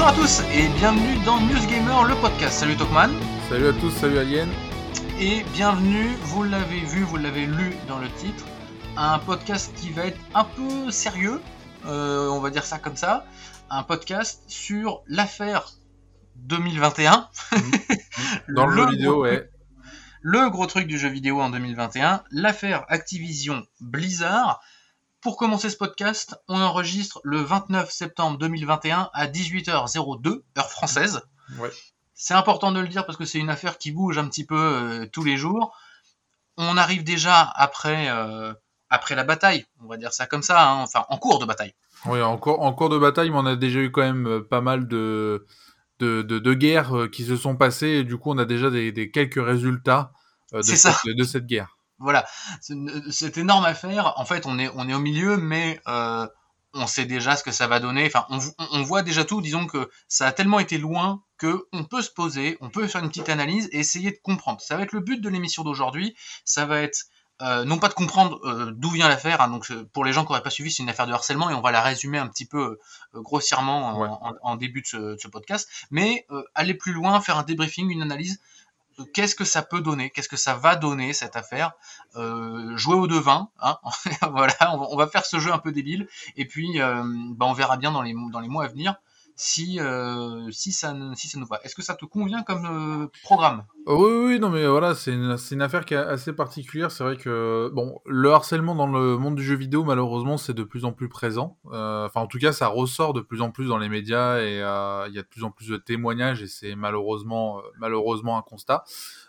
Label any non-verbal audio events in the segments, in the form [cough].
Bonjour à tous et bienvenue dans News Gamer, le podcast. Salut Tokman. Salut à tous, salut Alien. Et bienvenue, vous l'avez vu, vous l'avez lu dans le titre, un podcast qui va être un peu sérieux, euh, on va dire ça comme ça, un podcast sur l'affaire 2021. [laughs] Dans le, jeu vidéo, ouais. Le gros truc du jeu vidéo en 2021, l'affaire Activision Blizzard. Pour commencer ce podcast, on enregistre le 29 septembre 2021 à 18h02, heure française. Ouais. C'est important de le dire parce que c'est une affaire qui bouge un petit peu euh, tous les jours. On arrive déjà après, euh, après la bataille, on va dire ça comme ça, hein, enfin en cours de bataille. Oui, en cours, en cours de bataille, mais on a déjà eu quand même euh, pas mal de, de, de, guerres qui se sont passées et du coup on a déjà des, des quelques résultats de, ça. Cette, de cette guerre voilà, cette énorme affaire, en fait, on est, on est au milieu, mais euh, on sait déjà ce que ça va donner. Enfin, on, on, voit déjà tout. Disons que ça a tellement été loin que on peut se poser, on peut faire une petite analyse et essayer de comprendre. Ça va être le but de l'émission d'aujourd'hui. Ça va être euh, non pas de comprendre euh, d'où vient l'affaire. Hein, donc, pour les gens qui n'auraient pas suivi, c'est une affaire de harcèlement et on va la résumer un petit peu euh, grossièrement en, en, en, début de ce, de ce podcast. Mais aller plus loin, faire un débriefing, une analyse qu'est-ce que ça peut donner, qu'est-ce que ça va donner cette affaire? Euh, jouer au devin, hein? [laughs] Voilà, on va, on va, faire ce jeu un peu débile, et puis euh, bah on verra bien dans les, dans les mois à venir si, euh, si, ça, si ça nous va. Est-ce que ça te convient comme euh, programme? Oui, oui, non, mais voilà, c'est une, une, affaire qui est assez particulière. C'est vrai que bon, le harcèlement dans le monde du jeu vidéo, malheureusement, c'est de plus en plus présent. Euh, enfin, en tout cas, ça ressort de plus en plus dans les médias et euh, il y a de plus en plus de témoignages et c'est malheureusement, malheureusement un constat.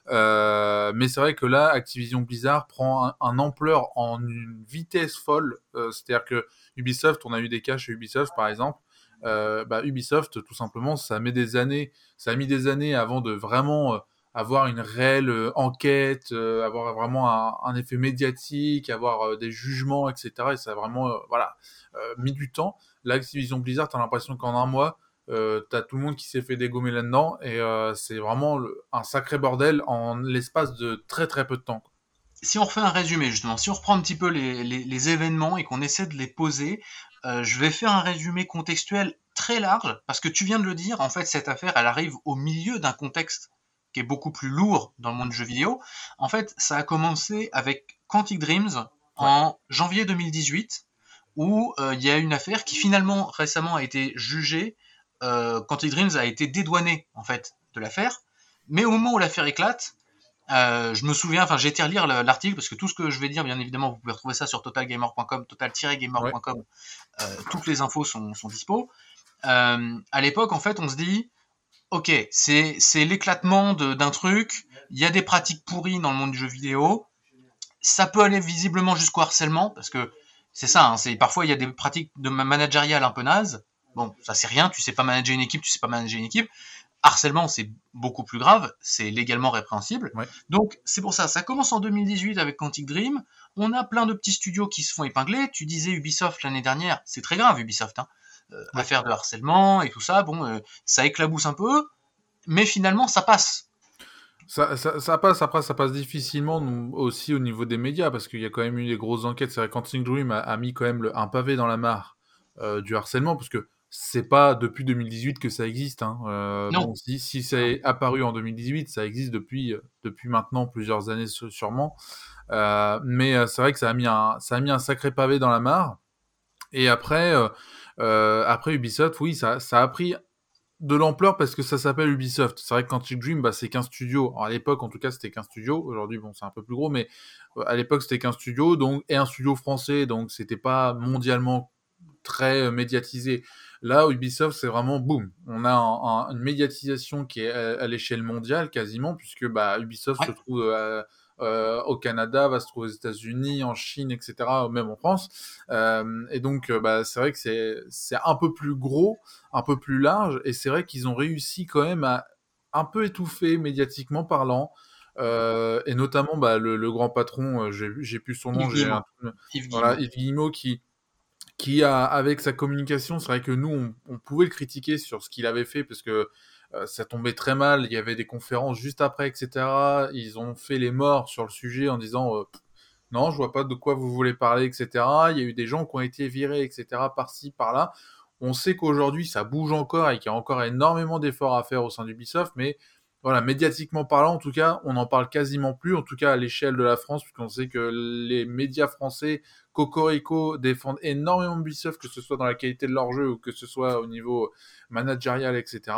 Euh, mais c'est vrai que là, Activision Blizzard prend un, un ampleur en une vitesse folle. C'est-à-dire que Ubisoft, on a eu des cas chez Ubisoft, par exemple euh, bah, Ubisoft, tout simplement, ça met des années, ça a mis des années avant de vraiment euh, avoir une réelle euh, enquête, euh, avoir vraiment un, effet médiatique, avoir euh, des jugements, etc. Et ça a vraiment, voilà, mis du temps. Là, Activision Blizzard, t'as l'impression qu'en un mois, t'as tout le monde qui s'est fait dégommer là-dedans, et c'est vraiment un sacré bordel en l'espace de très très peu de temps si on refait un résumé justement, si on reprend un petit peu les, les, les événements et qu'on essaie de les poser, euh, je vais faire un résumé contextuel très large parce que tu viens de le dire, en fait cette affaire elle arrive au milieu d'un contexte qui est beaucoup plus lourd dans le monde du jeu vidéo. En fait, ça a commencé avec Quantic Dreams ouais. en janvier 2018 où euh, il y a une affaire qui finalement récemment a été jugée. Euh, Quantic Dreams a été dédouané en fait de l'affaire, mais au moment où l'affaire éclate, euh, je me souviens, enfin j'ai été relire l'article parce que tout ce que je vais dire, bien évidemment, vous pouvez retrouver ça sur totalgamer.com, total-gamer.com. Ouais. Euh, toutes les infos sont, sont dispo. Euh, à l'époque, en fait, on se dit, ok, c'est c'est l'éclatement d'un truc. Il y a des pratiques pourries dans le monde du jeu vidéo. Ça peut aller visiblement jusqu'au harcèlement parce que c'est ça. Hein, c'est parfois il y a des pratiques de managériales un peu nazes. Bon, ça c'est rien. Tu sais pas manager une équipe, tu sais pas manager une équipe harcèlement, c'est beaucoup plus grave, c'est légalement répréhensible. Ouais. Donc, c'est pour ça, ça commence en 2018 avec Quantic Dream. On a plein de petits studios qui se font épingler. Tu disais Ubisoft l'année dernière, c'est très grave Ubisoft, hein. Euh, ouais. affaire de harcèlement et tout ça. Bon, euh, ça éclabousse un peu, mais finalement, ça passe. Ça, ça, ça, passe, après ça passe difficilement aussi au niveau des médias, parce qu'il y a quand même eu des grosses enquêtes. C'est vrai Quantic Dream a, a, mis quand même le, un pavé dans la mare euh, du harcèlement, parce que c'est pas depuis 2018 que ça existe. Hein. Euh, non. Bon, si, si c'est apparu en 2018, ça existe depuis, depuis maintenant plusieurs années sûrement. Euh, mais euh, c'est vrai que ça a, mis un, ça a mis un sacré pavé dans la mare. Et après, euh, euh, après Ubisoft, oui, ça, ça a pris de l'ampleur parce que ça s'appelle Ubisoft. C'est vrai que Quantic Dream, bah, c'est qu'un studio. Alors, à l'époque, en tout cas, c'était qu'un studio. Aujourd'hui, bon, c'est un peu plus gros, mais à l'époque, c'était qu'un studio, donc et un studio français, donc c'était pas mondialement très médiatisé. Là, Ubisoft, c'est vraiment boum. On a un, un, une médiatisation qui est à, à l'échelle mondiale quasiment, puisque bah, Ubisoft ouais. se trouve euh, euh, au Canada, va se trouver aux États-Unis, en Chine, etc., même en France. Euh, et donc, bah, c'est vrai que c'est un peu plus gros, un peu plus large, et c'est vrai qu'ils ont réussi quand même à un peu étouffer médiatiquement parlant. Euh, et notamment bah, le, le, grand patron, euh, j'ai plus son nom, Yves un, Yves voilà, Yves Guillemot qui, qui a, avec sa communication, c'est vrai que nous, on, pouvait le critiquer sur ce qu'il avait fait, parce que euh, ça tombait très mal, il y avait des conférences juste après, etc. Ils ont fait les morts sur le sujet en disant euh, non, je vois pas de quoi vous voulez parler, etc. Il y a eu des gens qui ont été virés, etc. par-ci, par-là. On sait qu'aujourd'hui, ça bouge encore et qu'il y a encore énormément d'efforts à faire au sein d'Ubisoft, mais voilà, médiatiquement parlant, en tout cas, on n'en parle quasiment plus, en tout cas à l'échelle de la France, puisqu'on sait que les médias français, Cocorico, défendent énormément Ubisoft, que ce soit dans la qualité de leur jeu ou que ce soit au niveau managérial, etc.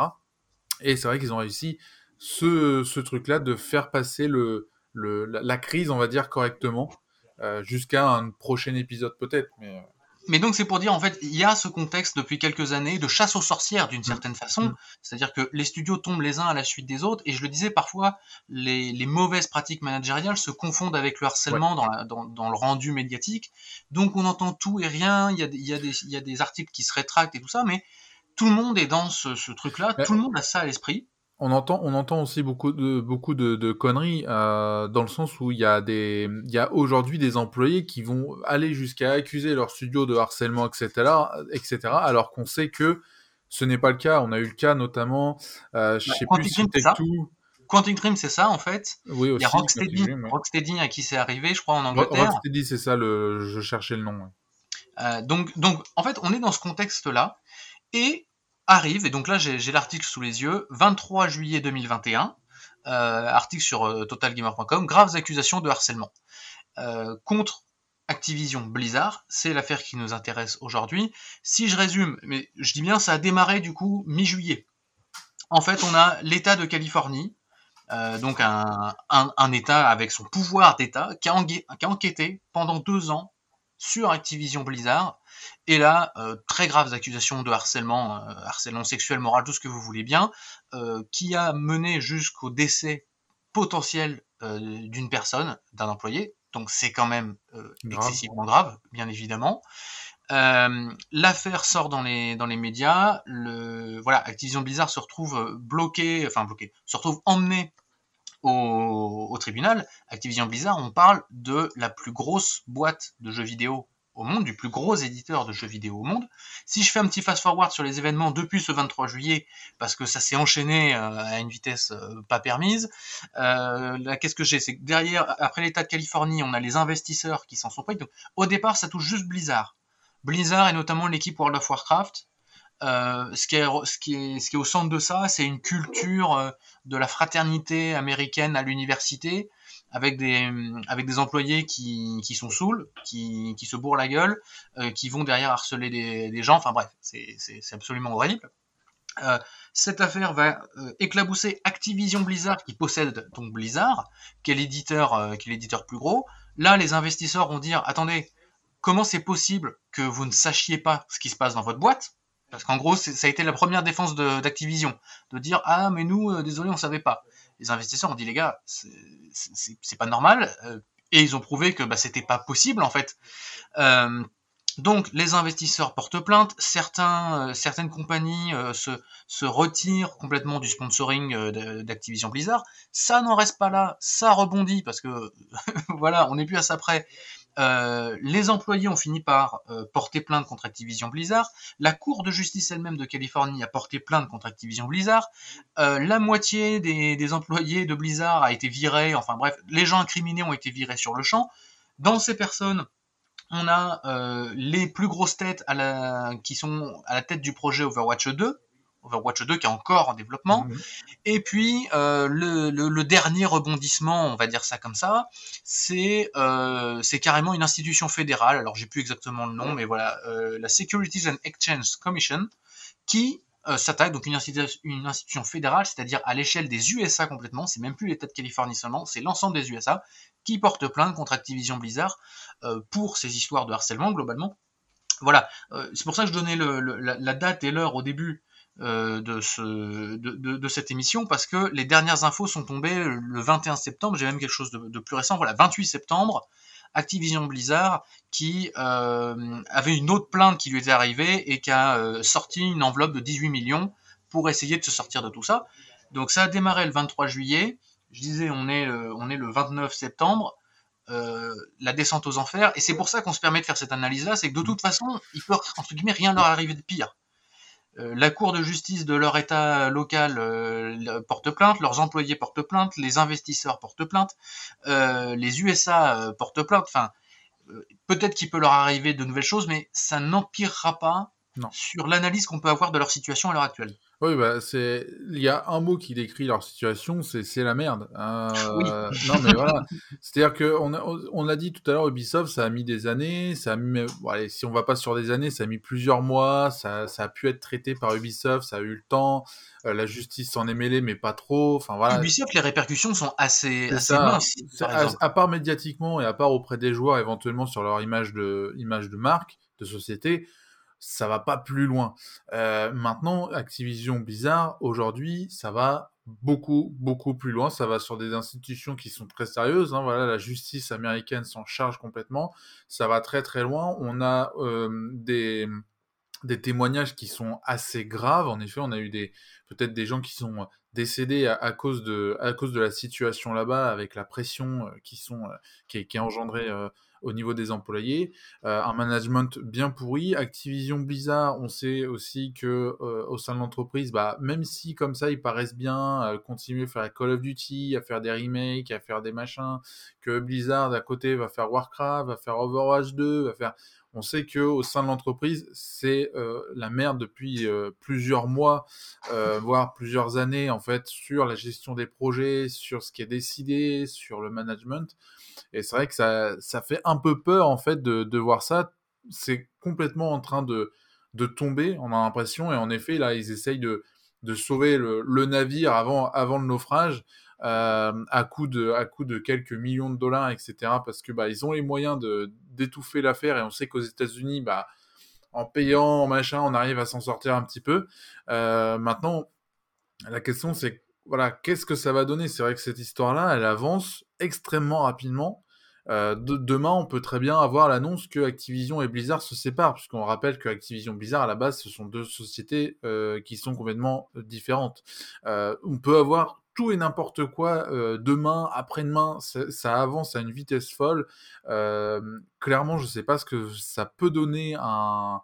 Et c'est vrai qu'ils ont réussi ce, ce truc-là de faire passer le, le, la, crise, on va dire, correctement, euh, jusqu'à un prochain épisode peut-être. Mais, euh, mais donc c'est pour dire en fait il y a ce contexte depuis quelques années de chasse aux sorcières d'une mm. certaine façon, mm. c'est-à-dire que les studios tombent les uns à la suite des autres. Et je le disais parfois les, les mauvaises pratiques managériales se confondent avec le harcèlement dans, la, dans, dans, le rendu médiatique, donc on entend tout et rien, il y a, y a, y a des articles qui se rétractent et tout ça, mais tout le monde est dans ce, ce truc-là, tout le monde a ça à l'esprit on entend, on entend aussi beaucoup de, beaucoup de, conneries euh, dans le sens où il y a des, il y a aujourd'hui des employés qui vont aller jusqu'à accuser leur studio de harcèlement, etc., etc., alors qu'on sait que ce n'est pas le cas. On a eu le cas notamment, euh, je bah, sais plus si tout. Quantum Dream, c'est ça en fait. Oui, aussi, il y a Rocksteady, Rocksteady à qui c'est arrivé, je crois, en Angleterre. Rocksteady, c'est ça, le... je cherchais le nom. Euh, donc, donc, en fait, on est dans ce contexte-là, et arrive, et donc là j'ai l'article sous les yeux, 23 juillet 2021, euh, article sur euh, totalgamer.com, graves accusations de harcèlement euh, contre Activision Blizzard, c'est l'affaire qui nous intéresse aujourd'hui. Si je résume, mais je dis bien ça a démarré du coup mi-juillet. En fait, on a l'État de Californie, donc un, État avec son pouvoir d'État, qui, a enquêté pendant deux ans sur Activision Blizzard et là, euh, très graves accusations de harcèlement, euh, harcèlement sexuel, moral, tout ce que vous voulez bien, euh, qui a mené jusqu'au décès potentiel d'une personne, d'un employé. Donc c'est quand même excessivement grave, bien évidemment. L'affaire sort dans les, dans les médias. Le, voilà, Activision Blizzard se retrouve bloqué, enfin bloqué, se retrouve emmené au, tribunal. Activision Blizzard, on parle de la plus grosse boîte de jeux vidéo au monde, du plus gros éditeur de jeux vidéo au monde. Si je fais un petit fast-forward sur les événements depuis ce 23 juillet, parce que ça s'est enchaîné euh, à une vitesse euh, pas permise, euh, qu'est-ce que j'ai? C'est que derrière, après l'État de Californie, on a les investisseurs qui s'en sont pris. Donc, au départ, ça touche juste Blizzard. Blizzard et notamment l'équipe World of Warcraft. Ce, qui est, ce, qui est, au centre de ça, c'est une culture de la fraternité américaine à l'université, avec des des employés qui, sont saouls, qui, se bourrent la gueule, euh, qui vont derrière harceler des, gens. Enfin bref, c'est absolument horrible. Euh, cette affaire va euh, éclabousser Activision Blizzard qui possède donc Blizzard, euh, qui est l'éditeur plus gros. Là, les investisseurs vont dire attendez, comment c'est possible que vous ne sachiez pas ce qui se passe dans votre boîte? Parce qu'en gros, ça a été la première défense d'Activision, de, dire ah mais nous, désolé, on savait pas les investisseurs ont dit les gars, c'est pas normal. Euh, et ils ont prouvé que bah, c'était pas possible en fait. Euh, donc les investisseurs portent plainte, euh, certaines compagnies se, se, retirent complètement du sponsoring d'Activision Blizzard. Ça n'en reste pas là, ça rebondit parce que [laughs] voilà, on n'est plus à ça près. Euh, les employés ont fini par euh, porter plainte contre Activision Blizzard. La Cour de justice elle-même de Californie a porté plainte contre Activision Blizzard. Euh, la moitié des, employés de Blizzard a été virée. Enfin bref, les gens incriminés ont été virés sur le champ. Dans ces personnes, on a les plus grosses têtes qui sont à la tête du projet Overwatch 2, Overwatch 2 qui est encore en développement. Mhm. Et puis euh, le, le, dernier rebondissement, on va dire ça comme ça, c'est euh, c'est carrément une institution fédérale. Alors j'ai plus exactement le nom, mais voilà, euh, la Securities and Exchange Commission, qui s'attaque donc une, une institution fédérale, c'est-à-dire à, l'échelle des USA complètement. C'est même plus l'État de Californie seulement, c'est l'ensemble des USA qui porte plainte contre Activision Blizzard pour ces histoires de harcèlement globalement. Voilà, c'est pour ça que je donnais le, la, la, date et l'heure au début de, ce, de, cette émission parce que les dernières infos sont tombées le 21 septembre. J'ai même quelque chose de, plus récent. Voilà, 28 septembre, Activision Blizzard qui euh, avait une autre plainte qui lui était arrivée et qui a euh, sorti une enveloppe de 18 millions pour essayer de se sortir de tout ça. Donc ça a démarré le 23 juillet. Je disais, on est, on est le 29 septembre. Euh, la descente aux enfers. Et c'est pour ça qu'on se permet de faire cette analyse-là, c'est que de toute façon, il peut entre guillemets rien leur arriver de pire. Euh, la Cour de justice de leur État local euh, porte plainte, leurs employés portent plainte, les investisseurs portent plainte, euh, les USA portent plainte. Enfin, peut-être qu'il peut leur arriver de nouvelles choses, mais ça n'empirera pas sur l'analyse qu'on peut avoir de leur situation à l'heure actuelle. Oui, bah, c'est, il y a un mot qui décrit leur situation, c'est, c'est la merde. Euh, non, mais voilà. [laughs] C'est-à-dire que on, a, on l'a dit tout à l'heure, Ubisoft, ça a mis des années, ça a mis, bon, allez, si on va pas sur des années, ça a mis plusieurs mois, ça, ça a pu être traité par Ubisoft, ça a eu le temps, euh, la justice s'en est mêlée, mais pas trop. Enfin voilà. Ubisoft, les répercussions sont assez, assez à, part médiatiquement et à part auprès des joueurs, éventuellement sur leur image de, image de marque, de société ça va pas plus loin. Euh, maintenant, Activision Blizzard, aujourd'hui, ça va beaucoup, beaucoup plus loin. Ça va sur des institutions qui sont très sérieuses. Hein. Voilà, la justice américaine s'en charge complètement. Ça va très, très loin. On a euh, des des témoignages qui sont assez graves. En effet, on a eu des peut-être des gens qui sont décédés à, cause de à cause de la situation là-bas, avec la pression euh, qui sont est, qui est engendrée au niveau des employés, euh, un management bien pourri. Activision Blizzard, on sait aussi que euh, au sein de l'entreprise, bah, même si comme ça ils paraissent bien, euh, continuer à faire Call of Duty, à faire des remakes, à faire des machins, que Blizzard à côté va faire Warcraft, va faire Overwatch 2, va faire on sait que au sein de l'entreprise, c'est la merde depuis plusieurs mois, voire plusieurs années en fait, sur la gestion des projets, sur ce qui est décidé, sur le management. Et c'est vrai que ça, ça fait un peu peur en fait de, de voir ça. C'est complètement en train de, de tomber, on a l'impression. Et en effet, là, ils essayent de, de sauver le, le navire avant, avant le naufrage. Euh, à coût de à coût de quelques millions de dollars, etc. Parce que bah ont les moyens d'étouffer l'affaire et on sait qu'aux États-Unis, bah en payant, machin, on arrive à s'en sortir un petit peu. Euh, maintenant, la question c'est voilà, qu'est-ce que ça va donner? C'est vrai que cette histoire-là, elle avance extrêmement rapidement. Euh, demain, on peut très bien avoir l'annonce que Activision et Blizzard se séparent, puisqu'on rappelle que Activision Blizzard, à la base, ce sont deux sociétés euh, qui sont complètement différentes. Euh, on peut avoir tout et n'importe quoi demain, après-demain, ça, avance à une vitesse folle. Clairement, je ne sais pas ce que ça peut donner un,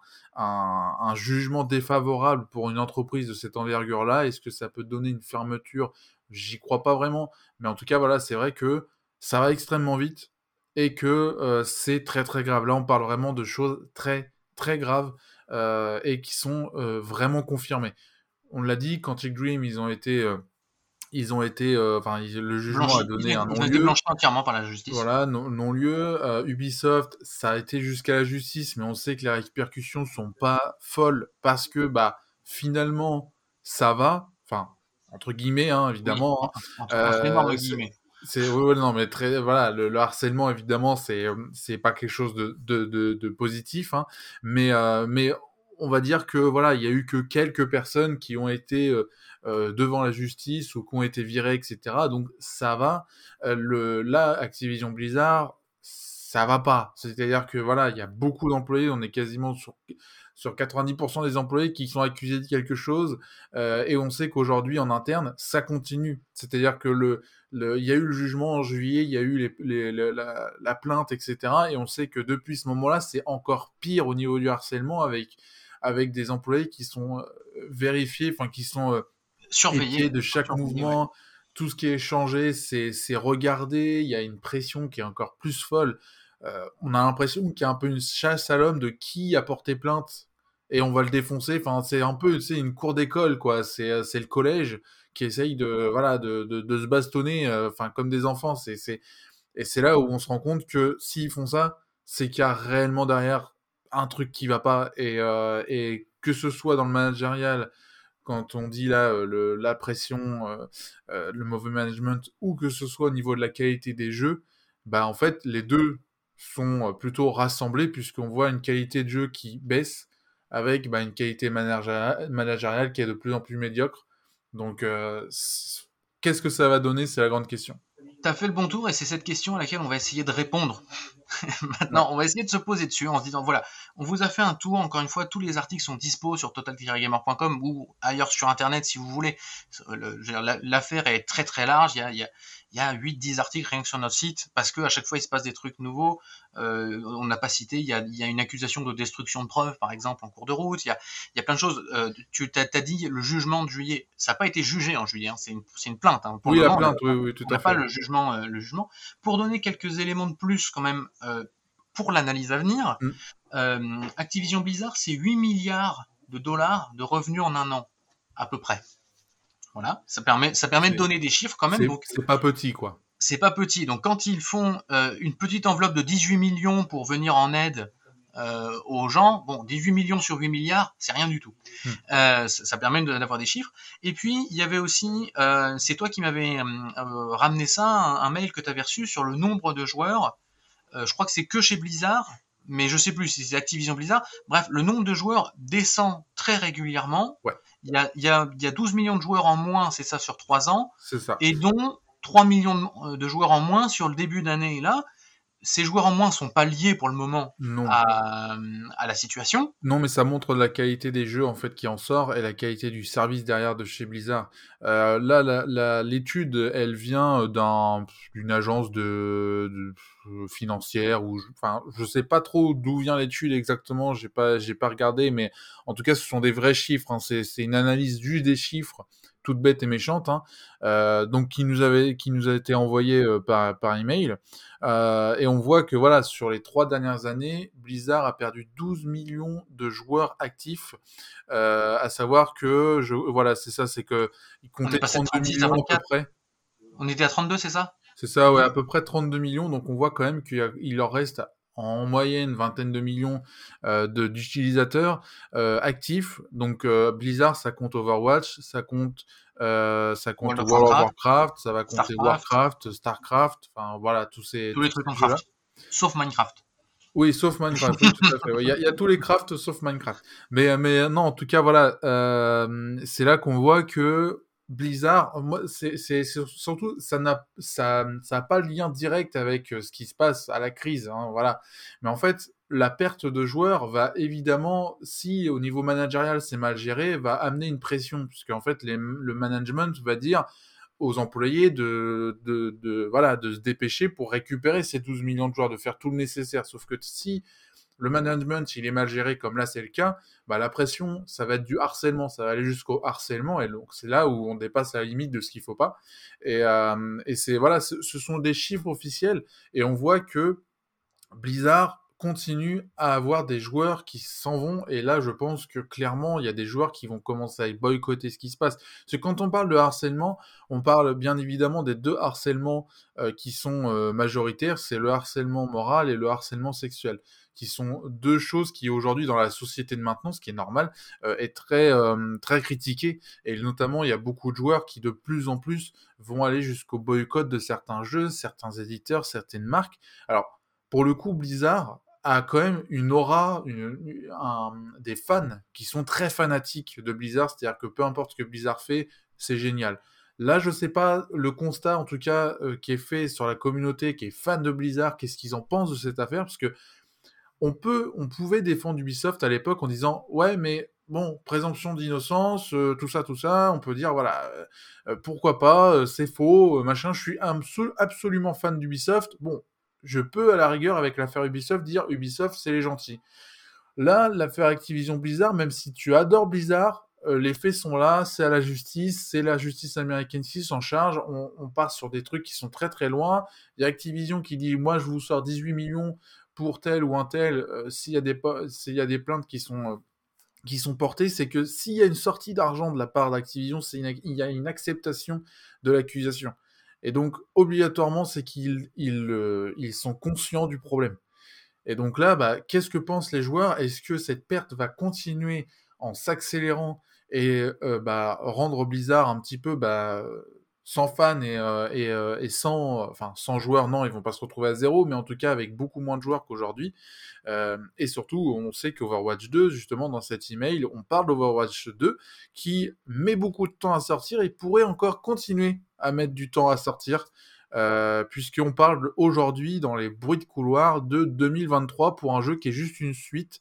jugement défavorable pour une entreprise de cette envergure-là. Est-ce que ça peut donner une fermeture J'y crois pas vraiment. Mais en tout cas, voilà, c'est vrai que ça va extrêmement vite et que euh, c'est très très grave. Là, on parle vraiment de choses très très graves et qui sont vraiment confirmées. On l'a dit, Quantic Dream, ils ont été ils ont été, euh, enfin, le jugement a donné un non-lieu. entièrement par la justice. Voilà, non-lieu. Euh, Ubisoft, ça a été jusqu'à la justice, mais on sait que les répercussions sont pas folles parce que, bah, finalement, ça va. Enfin, entre guillemets, hein, évidemment. euh. C'est non mais très voilà le, harcèlement évidemment c'est c'est pas quelque chose de de, de, positif hein, mais mais on va dire que voilà il y a eu que quelques personnes qui ont été euh, devant la justice ou qui ont été virés, etc. Donc ça va. Euh, le, là, Activision Blizzard, ça va pas. C'est-à-dire que voilà, il y a beaucoup d'employés, on est quasiment sur sur 90% des employés qui sont accusés de quelque chose, euh, et on sait qu'aujourd'hui en interne, ça continue. C'est-à-dire que le, il y a eu le jugement en juillet, il y a eu les, la, la, plainte, etc. Et on sait que depuis ce moment-là, c'est encore pire au niveau du harcèlement avec avec des employés qui sont vérifiés, enfin qui sont surveiller de chaque mouvement. Tout ce qui est changé, c'est regardé. Il y a une pression qui est encore plus folle. Euh, on a l'impression qu'il y a un peu une chasse à l'homme de qui a porté plainte et on va le défoncer. Enfin, c'est un peu, c'est une cour d'école, quoi. C'est le collège qui essaye de, voilà, de, de, se bastonner, euh, enfin, comme des enfants. C'est, et c'est là où on se rend compte que s'ils font ça, c'est qu'il y a réellement derrière un truc qui va pas et, euh, et que ce soit dans le managérial, quand on dit là euh, le, la pression, euh, euh, le mauvais management, ou que ce soit au niveau de la qualité des jeux, bah en fait les deux sont plutôt rassemblés puisqu'on voit une qualité de jeu qui baisse avec bah, une qualité managériale, qui est de plus en plus médiocre. Donc qu'est-ce que ça va donner? C'est la grande question. Tu as fait le bon tour et c'est cette question à laquelle on va essayer de répondre. [laughs] Maintenant, on va essayer de se poser dessus en se disant voilà, on vous a fait un tour. Encore une fois, tous les articles sont dispo sur total-gamer.com ou ailleurs sur internet si vous voulez. L'affaire est très très large. Il y a, il y a, il y a 8-10 articles rien que sur notre site parce que à chaque fois il se passe des trucs nouveaux. Euh, on n'a pas cité, il y, a, il y, a, une accusation de destruction de preuves par exemple en cours de route. Il y a, il y a plein de choses. Euh, tu as, dit le jugement de juillet, ça n'a pas été jugé en juillet, hein. c'est une, une, plainte. Hein. oui, la plainte, oui, oui, tout à fait. pas le jugement, euh, le jugement. Pour donner quelques éléments de plus quand même pour l'analyse à venir. Mm. Euh, Activision Blizzard, c'est 8 milliards de dollars de revenus en un an, à peu près. Voilà, ça permet, ça permet de donner des chiffres quand même. C'est Donc, c'est pas petit, quoi. c'est pas petit. Donc quand ils font euh, une petite enveloppe de 18 millions pour venir en aide euh, aux gens, bon, 18 millions sur 8 milliards, c'est rien du tout. Hmm. Euh, ça, ça permet de- d'avoir des chiffres. Et puis il y avait aussi, c'est toi qui m'avais ramené ça, un, un mail que tu avais reçu sur le nombre de joueurs. Je crois que c'est que chez Blizzard, mais je sais plus si c'est Activision Blizzard. Bref, le nombre de joueurs descend très régulièrement. Ouais. Il y a, il y, a, il y a 12 millions de joueurs en moins, c'est ça, sur 3 ans C'est ça. et dont 3 millions de, de joueurs en moins sur le début d'année. Et là, ces joueurs en moins sont pas liés pour le moment Non. à, à la situation. Non, mais ça montre la qualité des jeux en fait qui en sort et la qualité du service derrière de chez Blizzard. Euh, là, l'étude, elle vient d'un- d'une agence de, de- euh, financière ou, je- enfin, je sais pas trop d'où vient l'étude exactement. J'ai pas, j'ai pas regardé, mais en tout cas, ce sont des vrais chiffres. hein. C'est, une analyse juste des chiffres, toute bête et méchante, hein. Euh, donc qui nous avait, qui nous a été envoyé euh, par par email. Euh, et on voit que voilà, sur les trois dernières années, Blizzard a perdu 12 millions de joueurs actifs. À savoir que, je, voilà, c'est ça, c'est que ils comptaient passé de 32 36 à millions à peu 24. près. On était à 32, c'est ça? C'est ça, ouais, à peu près 32 millions. Donc on voit quand même qu'il leur reste en moyenne vingtaine de millions euh, d'utilisateurs euh, actifs. Donc euh, Blizzard, ça compte Overwatch, ça compte, ça compte World of Warcraft, Warcraft, ça va compter Starcraft. Warcraft, Starcraft, enfin voilà tous ces Tous les trucs en craft. Sauf Minecraft. Oui, sauf Minecraft, oui, tout à fait. ouais. Il y, a- il y a tous les crafts sauf Minecraft. Mais, mais non, en tout cas, voilà, c'est là qu'on voit que Blizzard, moi, c'est surtout, ça n'a ça, ça pas le lien direct avec euh, ce qui se passe à la crise, hein, voilà. Mais en fait, la perte de joueurs va évidemment, si au niveau managérial c'est mal géré, va amener une pression, puisque en fait, le management va dire aux employés de, de, de, voilà, de se dépêcher pour récupérer ces 12 millions de joueurs, de faire tout le nécessaire. Sauf que si le management il est mal géré, comme là c'est le cas, bah, la pression, ça va être du harcèlement, ça va aller jusqu'au harcèlement, et donc c'est là où on dépasse la limite de ce qu'il faut pas. Et, euh, c'est voilà, ce, ce sont des chiffres officiels, et on voit que Blizzard continue à avoir des joueurs qui s'en vont, et là je pense que clairement il y a des joueurs qui vont commencer à boycotter ce qui se passe. Parce que quand on parle de harcèlement, on parle bien évidemment des deux harcèlements euh, qui sont euh, majoritaires, c'est le harcèlement moral et le harcèlement sexuel, qui sont deux choses qui aujourd'hui dans la société de maintenant, ce qui est normal, euh, est très euh, très critiqué. Et notamment, il y a beaucoup de joueurs qui de plus en plus vont aller jusqu'au boycott de certains jeux, certains éditeurs, certaines marques. Alors pour le coup, Blizzard a quand même une aura, des fans qui sont très fanatiques de Blizzard, c'est-à-dire que peu importe ce que Blizzard fait, c'est génial. Là, je sais pas le constat, en tout cas, euh, qui est fait sur la communauté qui est fan de Blizzard, qu'est-ce qu'ils en pensent de cette affaire, parce que on peut, on pouvait défendre Ubisoft à l'époque en disant ouais, mais bon, présomption d'innocence, euh, tout ça, tout ça, on peut dire voilà, euh, pourquoi pas, euh, c'est faux, euh, machin. Je suis absol absolument fan d'Ubisoft. Bon, je peux à la rigueur avec l'affaire Ubisoft dire Ubisoft c'est les gentils. Là, l'affaire Activision Blizzard, même si tu adores Blizzard, euh, les faits sont là, c'est à la justice, c'est la justice américaine qui s'en charge, on, on, part sur des trucs qui sont très très loin. Il y a Activision qui dit moi je vous sors 18 millions pour tel ou un tel, euh, s'il y, a des, plaintes qui sont... Euh, qui sont portées, c'est que s'il y a une sortie d'argent de la part d'Activision, il y a une acceptation de l'accusation. Et donc, obligatoirement, c'est qu'ils ils, euh, sont conscients du problème. Et donc là, bah, qu'est-ce que pensent les joueurs? Est-ce que cette perte va continuer en s'accélérant et bah, rendre Blizzard un petit peu bah, sans fans et, euh, et, sans, joueurs Non, ils vont pas se retrouver à zéro, mais en tout cas avec beaucoup moins de joueurs qu'aujourd'hui. Euh, et surtout, on sait qu'Overwatch 2, justement, dans cet email, on parle d'Overwatch 2 qui met beaucoup de temps à sortir et pourrait encore continuer à mettre du temps à sortir, euh, puisqu'on parle aujourd'hui, dans les bruits de couloir, de 2023 pour un jeu qui est juste une suite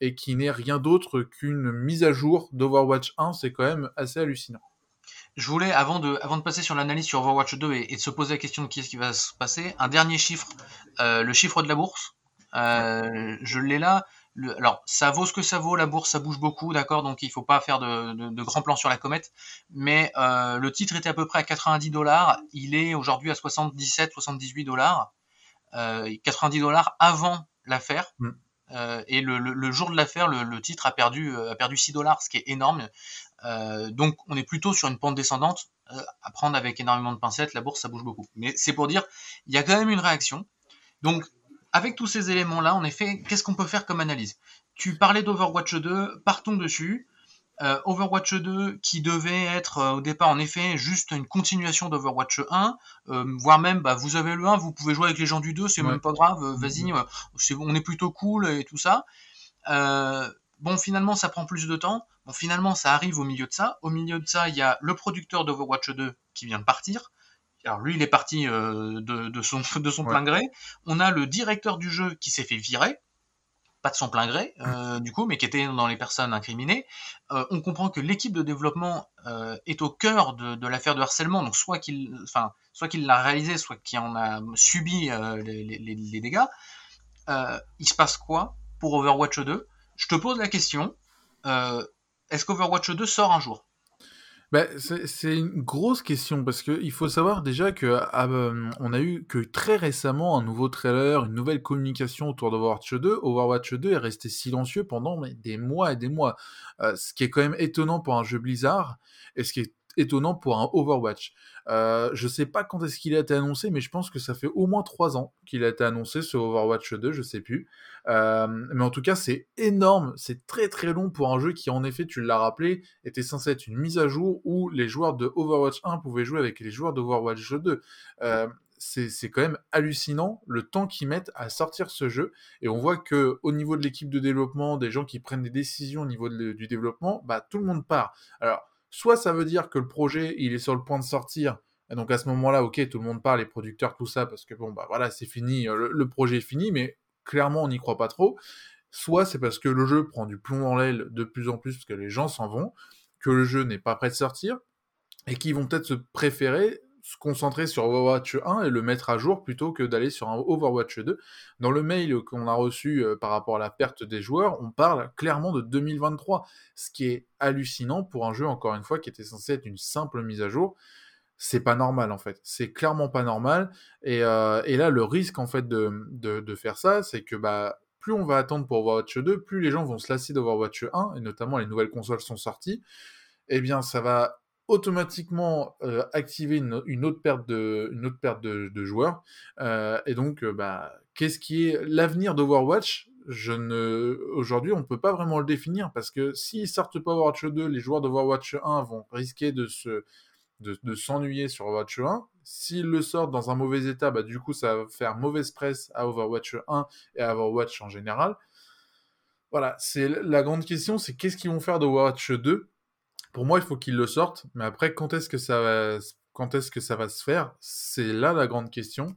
et qui n'est rien d'autre qu'une mise à jour d'Overwatch 1. C'est quand même assez hallucinant. Je voulais, avant de, avant de passer sur l'analyse sur Overwatch 2 et, et, de se poser la question de qui est-ce qui va se passer, un dernier chiffre, euh, le chiffre de la bourse. Euh, je l'ai là. Le, alors, ça vaut ce que ça vaut, la bourse, ça bouge beaucoup, d'accord, donc il faut pas faire de, de, de, grands plans sur la comète. Mais euh, le titre était à peu près à 90 dollars, il est aujourd'hui à 77, 78 dollars. Euh, 90 dollars avant l'affaire. Mm. Euh, et le, le- le jour de l'affaire, le, le titre a perdu, euh, a perdu 6 dollars, ce qui est énorme. Euh, donc on est plutôt sur une pente descendante. Euh, à prendre avec énormément de pincettes, la bourse ça bouge beaucoup. Mais c'est pour dire, il y a quand même une réaction. Donc avec tous ces éléments-là, en effet, qu'est-ce qu'on peut faire comme analyse? Tu parlais d'Overwatch 2, partons dessus. Euh, Overwatch 2 qui devait être euh, au départ en effet juste une continuation d'Overwatch 1, euh, voire même bah, vous avez le 1, vous pouvez jouer avec les gens du 2, c'est Ouais. même pas grave, vas-y, c'est- on est plutôt cool et tout ça. Bon finalement ça prend plus de temps, bon finalement ça arrive au milieu de ça, au milieu de ça il y a le producteur d'Overwatch 2 qui vient de partir, alors lui il est parti euh, de, de son, [laughs] de son Ouais. plein gré, on a le directeur du jeu qui s'est fait virer, pas de son plein gré, euh, [laughs] du coup, mais qui était dans les personnes incriminées. Euh, on comprend que l'équipe de développement est au cœur de, de l'affaire de harcèlement, donc soit qu'il, enfin, soit qu'il l'a réalisé, soit qu'il en a subi les, les- les- les dégâts. Il se passe quoi pour Overwatch 2 Je te pose la question. euh, est-ce qu'Overwatch 2 sort un jour? Bah, c'est une grosse question parce que il faut savoir déjà ah, euh, on a eu que très récemment un nouveau trailer, une nouvelle communication autour d'Overwatch 2. Overwatch 2 est resté silencieux pendant des mois et des mois, Euh, ce qui est quand même étonnant pour un jeu Blizzard et ce qui est étonnant pour un Overwatch. Euh, je sais pas quand est-ce qu'il a été annoncé, mais je pense que ça fait au moins trois ans qu'il a été annoncé ce Overwatch 2, je sais plus. Euh, mais en tout cas, c'est énorme, c'est très très long pour un jeu qui, en effet, tu l'as rappelé, était censé être une mise à jour où les joueurs de Overwatch 1 pouvaient jouer avec les joueurs d'Overwatch 2. Euh, c'est quand même hallucinant le temps qu'ils mettent à sortir ce jeu et on voit que au niveau de l'équipe de développement des gens qui prennent des décisions au niveau du développement bah tout le monde part alors soit ça veut dire que le projet il est sur le point de sortir et donc à ce moment-là ok tout le monde part les producteurs tout ça parce que bon bah voilà c'est fini euh, le, projet est fini mais clairement on n'y croit pas trop. Soit c'est parce que le jeu prend du plomb dans l'aile de plus en plus parce que les gens s'en vont que le jeu n'est pas prêt de sortir et qui vont peut-être se préférer se concentrer sur Overwatch 1 et le mettre à jour plutôt que d'aller sur un Overwatch 2. Dans le mail qu'on a reçu euh, par rapport à la perte des joueurs, on parle clairement de 2023, ce qui est hallucinant pour un jeu, encore une fois, qui était censé être une simple mise à jour. C'est pas normal en fait, c'est clairement pas normal. Et, euh, là, le risque en fait de, de, de faire ça, c'est que bah, plus on va attendre pour Overwatch 2, plus les gens vont se lasser d'Overwatch 1, et notamment les nouvelles consoles sont sorties, eh bien ça va automatiquement euh, activer une, autre perte de, une autre perte de, de joueurs. Euh, et donc, euh, bah, qu'est-ce qui est l'avenir d'Overwatch? Je ne... Aujourd'hui, on ne peut pas vraiment le définir parce que s'ils sortent pas Overwatch 2, les joueurs d'Overwatch 1 vont risquer de se de, de s'ennuyer sur Overwatch 1. S'ils le sortent dans un mauvais état, bah, du coup, ça va faire mauvaise presse à Overwatch 1 et à Overwatch en général. Voilà, c'est la grande question, c'est qu'est-ce qu'ils vont faire d'Overwatch 2 pour moi, il faut qu'ils le sortent, mais après, quand est-ce que ça va, quand est-ce que ça va se faire? C'est là la grande question,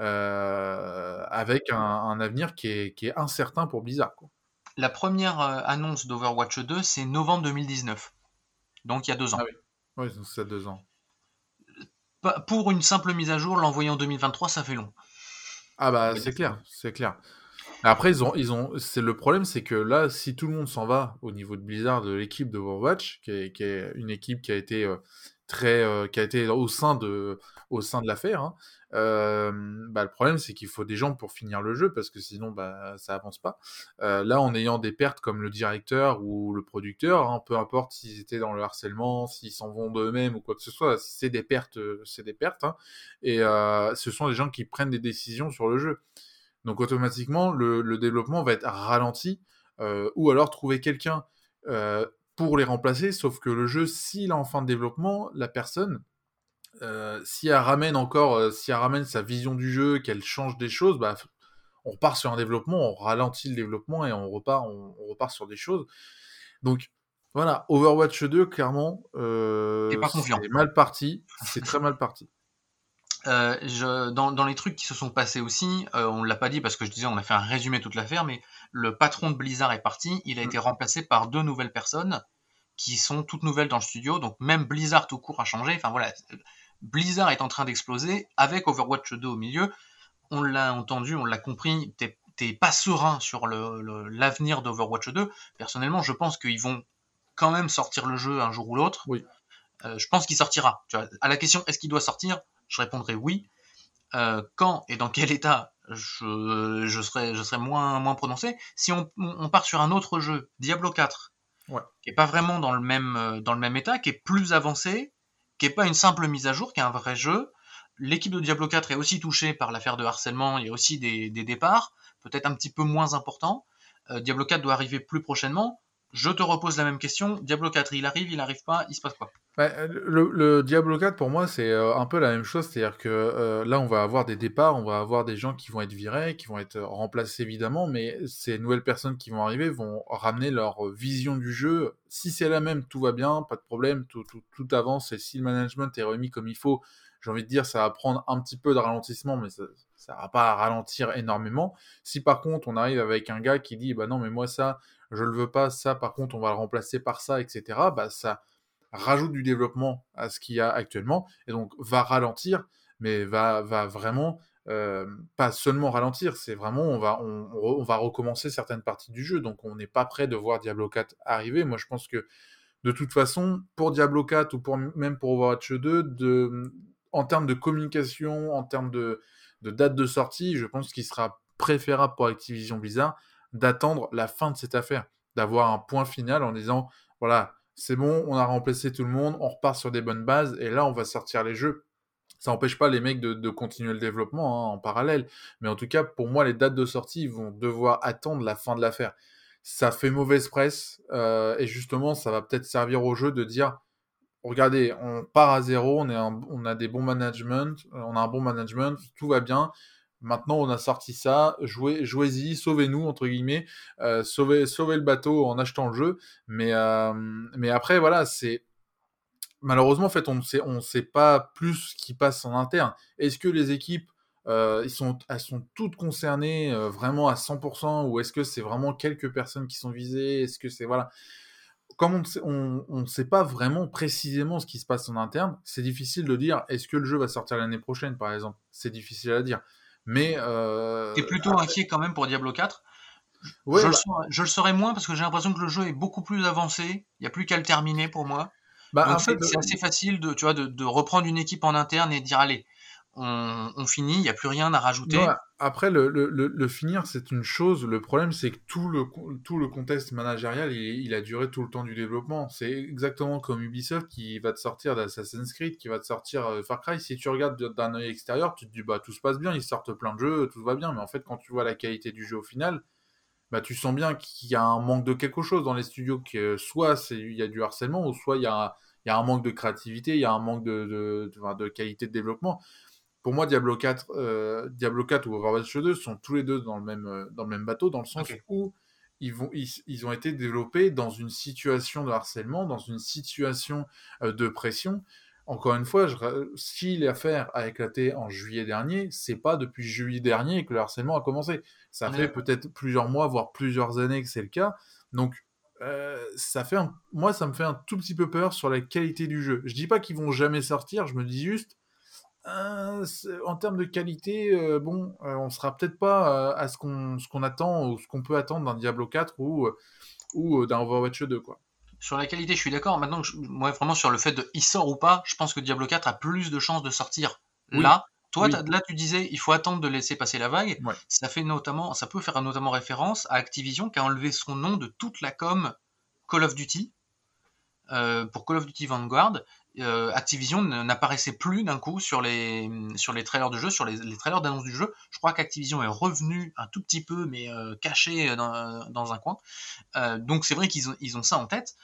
euh, avec un, un, avenir qui est, qui est, incertain pour Blizzard. Quoi. La première euh, annonce d'Overwatch 2, c'est novembre 2019, donc il y a deux ans. Ah oui, oui c'est deux ans. Pour une simple mise à jour, l'envoyer en 2023, ça fait long. Ah bah c'est clair, c'est clair. Après, ils ont, ils ont, c'est le problème, c'est que là, si tout le monde s'en va au niveau de Blizzard, de l'équipe de Overwatch, qui est, une équipe qui a été euh, très, euh, qui a été au sein de, au sein de l'affaire, hein, euh, bah, le problème, c'est qu'il faut des gens pour finir le jeu parce que sinon, bah, ça avance pas. Là, en ayant des pertes comme le directeur ou le producteur, hein, peu importe s'ils étaient dans le harcèlement, s'ils s'en vont d'eux-mêmes ou quoi que ce soit, c'est des pertes, c'est des pertes, hein, et ce sont des gens qui prennent des décisions sur le jeu. Donc automatiquement, le, le, développement va être ralenti, euh, ou alors trouver quelqu'un euh, pour les remplacer, sauf que le jeu, s'il est en fin de développement, la personne, euh, si elle ramène encore, si elle ramène sa vision du jeu, qu'elle change des choses, bah, on repart sur un développement, on ralentit le développement et on repart, on, on repart sur des choses. Donc voilà, Overwatch 2, clairement, c'est mal parti, c'est très mal parti. Euh, je, dans, dans, les trucs qui se sont passés aussi, euh, on l'a pas dit parce que je disais on a fait un résumé toute l'affaire, mais le patron de Blizzard est parti, il a mmh. été remplacé par deux nouvelles personnes qui sont toutes nouvelles dans le studio, donc même Blizzard tout court a changé. Enfin voilà, Blizzard est en train d'exploser avec Overwatch 2 au milieu. On l'a entendu, on l'a compris, t'es pas serein sur l'avenir le, d'Overwatch 2. Personnellement, je pense qu'ils vont quand même sortir le jeu un jour ou l'autre. Oui. Euh, je pense qu'il sortira. Tu vois, à la question est-ce qu'il doit sortir? Je répondrai oui. Euh, quand et dans quel état, je, je, serais, je serais moins, moins prononcé. Si on, on part sur un autre jeu, Diablo 4, qui est pas vraiment dans le même, euh, dans le même état, qui est plus avancé, qui est pas une simple mise à jour, qui est un vrai jeu. L'équipe de Diablo 4 est aussi touchée par l'affaire de harcèlement, il y a aussi des, des départs, peut-être un petit peu moins importants. Euh, Diablo 4 doit arriver plus prochainement. Je te repose la même question. Diablo 4, il arrive, il arrive pas, il se passe quoi? Bah, le, Diablo 4, pour moi, c'est euh, un peu la même chose. C'est-à-dire que euh, là, on va avoir des départs, on va avoir des gens qui vont être virés, qui vont être remplacés évidemment, mais ces nouvelles personnes qui vont arriver vont ramener leur vision du jeu. Si c'est la même, tout va bien, pas de problème, tout, tout, tout avance. Et si le management est remis comme il faut, j'ai envie de dire, ça va prendre un petit peu de ralentissement, mais ça, ça va pas ralentir énormément. Si par contre, on arrive avec un gars qui dit, bah non, mais moi ça, je le veux pas, ça, par contre, on va le remplacer par ça, etc., bah ça rajoute du développement à ce qu'il y a actuellement, et donc va ralentir, mais va, va vraiment euh, pas seulement ralentir, c'est vraiment on va, on, va recommencer certaines parties du jeu, donc on n'est pas prêt de voir Diablo 4 arriver. Moi je pense que de toute façon, pour Diablo 4 ou pour, même pour Overwatch 2, de, en termes de communication, en termes de, date de sortie, je pense qu'il sera préférable pour Activision Blizzard d'attendre la fin de cette affaire, d'avoir un point final en disant voilà, c'est bon, on a remplacé tout le monde, on repart sur des bonnes bases, et là, on va sortir les jeux. Ça n'empêche pas les mecs de, continuer le développement hein, en parallèle, mais en tout cas, pour moi, les dates de sortie vont devoir attendre la fin de l'affaire. Ça fait mauvaise presse, euh, et justement, ça va peut-être servir au jeu de dire regardez, on part à zéro, on, a des bons management, euh, on a un bon management, tout va bien. Maintenant, on a sorti ça, jouez, jouez-y, sauvez-nous, entre guillemets, euh, sauvez, le bateau en achetant le jeu. Mais, euh, mais après, voilà, c'est. Malheureusement, en fait, on ne sait, pas plus ce qui passe en interne. Est-ce que les équipes, sont, elles sont toutes concernées vraiment à 100% ou est-ce que c'est vraiment quelques personnes qui sont visées? Est-ce que c'est. Voilà comme on ne sait pas vraiment précisément ce qui se passe en interne, c'est difficile de dire est-ce que le jeu va sortir l'année prochaine, par exemple? C'est difficile à dire. Mais. Euh... T'es plutôt inquiet quand même pour Diablo 4 je, le bah serai, je, le serai, moins parce que j'ai l'impression que le jeu est beaucoup plus avancé. Il n'y a plus qu'à le terminer pour moi. Bah, en fait, c'est assez facile de, tu vois, de, de, reprendre une équipe en interne et de dire allez, on, finit, il n'y a plus rien à rajouter. après, le, finir, c'est une chose. Le problème, c'est que tout le, tout le contexte managérial, il, a duré tout le temps du développement. C'est exactement comme Ubisoft qui va te sortir d'Assassin's Creed, qui va te sortir euh, Far Cry. Si tu regardes d'un œil extérieur, tu te dis, bah, tout se passe bien, ils sortent plein de jeux, tout va bien. Mais en fait, quand tu vois la qualité du jeu au final, bah, tu sens bien qu'il y a un manque de quelque chose dans les studios, que soit il y a du harcèlement, ou soit il y a, y a un manque de créativité, il y a un manque de, de qualité de développement pour moi, Diablo 4, euh, Diablo 4 ou Overwatch 2 sont tous les deux dans le même, euh, dans le même bateau, dans le sens où ils, vont, ils, ont été développés dans une situation de harcèlement, dans une situation euh, de pression. Encore une fois, si l'affaire a éclaté en juillet dernier, c'est pas depuis juillet dernier que le harcèlement a commencé. Ça fait peut-être plusieurs mois, voire plusieurs années que c'est le cas. Donc, ça fait moi, ça me fait un tout petit peu peur sur la qualité du jeu. Je dis pas qu'ils vont jamais sortir, je me dis juste, euh, en termes de qualité, euh, bon, euh, on sera peut-être pas à ce qu'on ce qu'on attend ou ce qu'on peut attendre d'un Diablo 4 ou ou d'un Overwatch 2 quoi. Sur la qualité, je suis d'accord. Maintenant, moi vraiment sur le fait de il sort ou pas, je pense que Diablo 4 a plus de chances de sortir. Là, toi, là, tu disais, il faut attendre de laisser passer la vague. Ça fait notamment, ça peut faire notamment référence à Activision qui a enlevé son nom de toute la com Call of Duty pour Call of Duty Vanguard euh, Activision n'apparaissait plus d'un coup sur les, sur les trailers de jeu, sur les, trailers d'annonce du jeu. Je crois qu'Activision est revenu un tout petit peu, mais euh, caché dans, dans, un coin. Euh, donc c'est vrai qu'ils ont, ils ont ça en tête.